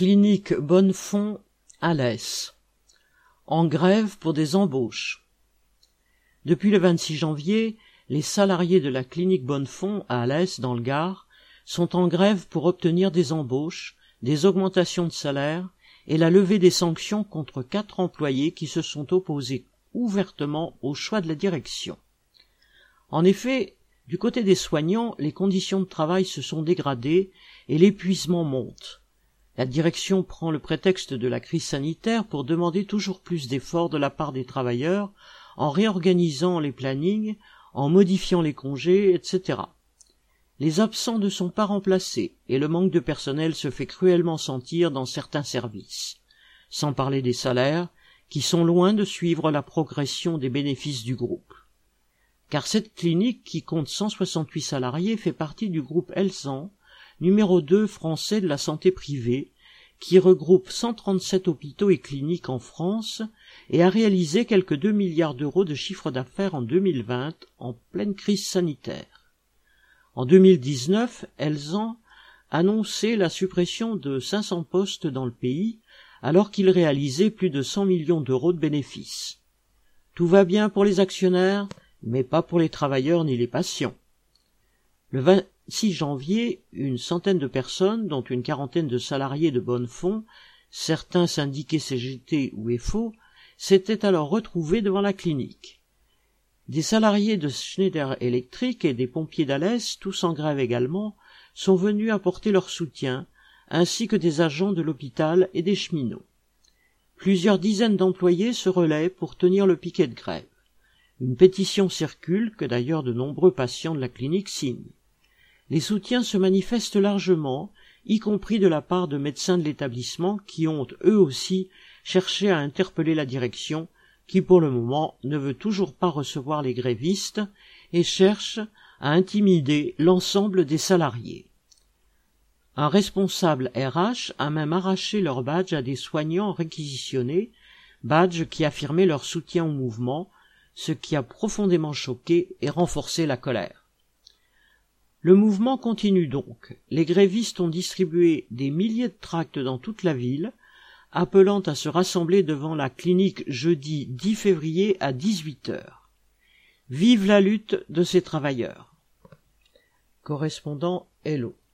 Clinique Bonnefond l'Est. En grève pour des embauches. Depuis le 26 janvier, les salariés de la clinique Bonnefond à Alès dans le Gard sont en grève pour obtenir des embauches, des augmentations de salaire et la levée des sanctions contre quatre employés qui se sont opposés ouvertement au choix de la direction. En effet, du côté des soignants, les conditions de travail se sont dégradées et l'épuisement monte. La direction prend le prétexte de la crise sanitaire pour demander toujours plus d'efforts de la part des travailleurs en réorganisant les plannings, en modifiant les congés, etc. Les absents ne sont pas remplacés et le manque de personnel se fait cruellement sentir dans certains services, sans parler des salaires qui sont loin de suivre la progression des bénéfices du groupe. Car cette clinique, qui compte 168 salariés, fait partie du groupe Elsan, numéro 2 français de la santé privée, qui regroupe 137 hôpitaux et cliniques en France et a réalisé quelques 2 milliards d'euros de chiffre d'affaires en 2020 en pleine crise sanitaire. En 2019, Elsan annonçait la suppression de 500 postes dans le pays alors qu'il réalisait plus de 100 millions d'euros de bénéfices. Tout va bien pour les actionnaires, mais pas pour les travailleurs ni les patients. Le 26 janvier, une centaine de personnes, dont une quarantaine de salariés de Bonnefond, certains syndiqués CGT ou EFO, s'étaient alors retrouvés devant la clinique. Des salariés de Schneider Electric et des pompiers d'Alès, tous en grève également, sont venus apporter leur soutien, ainsi que des agents de l'hôpital et des cheminots. Plusieurs dizaines d'employés se relaient pour tenir le piquet de grève. Une pétition circule que d'ailleurs de nombreux patients de la clinique signent. Les soutiens se manifestent largement, y compris de la part de médecins de l'établissement qui ont, eux aussi, cherché à interpeller la direction, qui pour le moment ne veut toujours pas recevoir les grévistes et cherche à intimider l'ensemble des salariés. Un responsable RH a même arraché leur badge à des soignants réquisitionnés, badge qui affirmait leur soutien au mouvement, ce qui a profondément choqué et renforcé la colère. Le mouvement continue donc. Les grévistes ont distribué des milliers de tracts dans toute la ville, appelant à se rassembler devant la clinique jeudi 10 février à 18 heures. Vive la lutte de ces travailleurs. Correspondant Hello.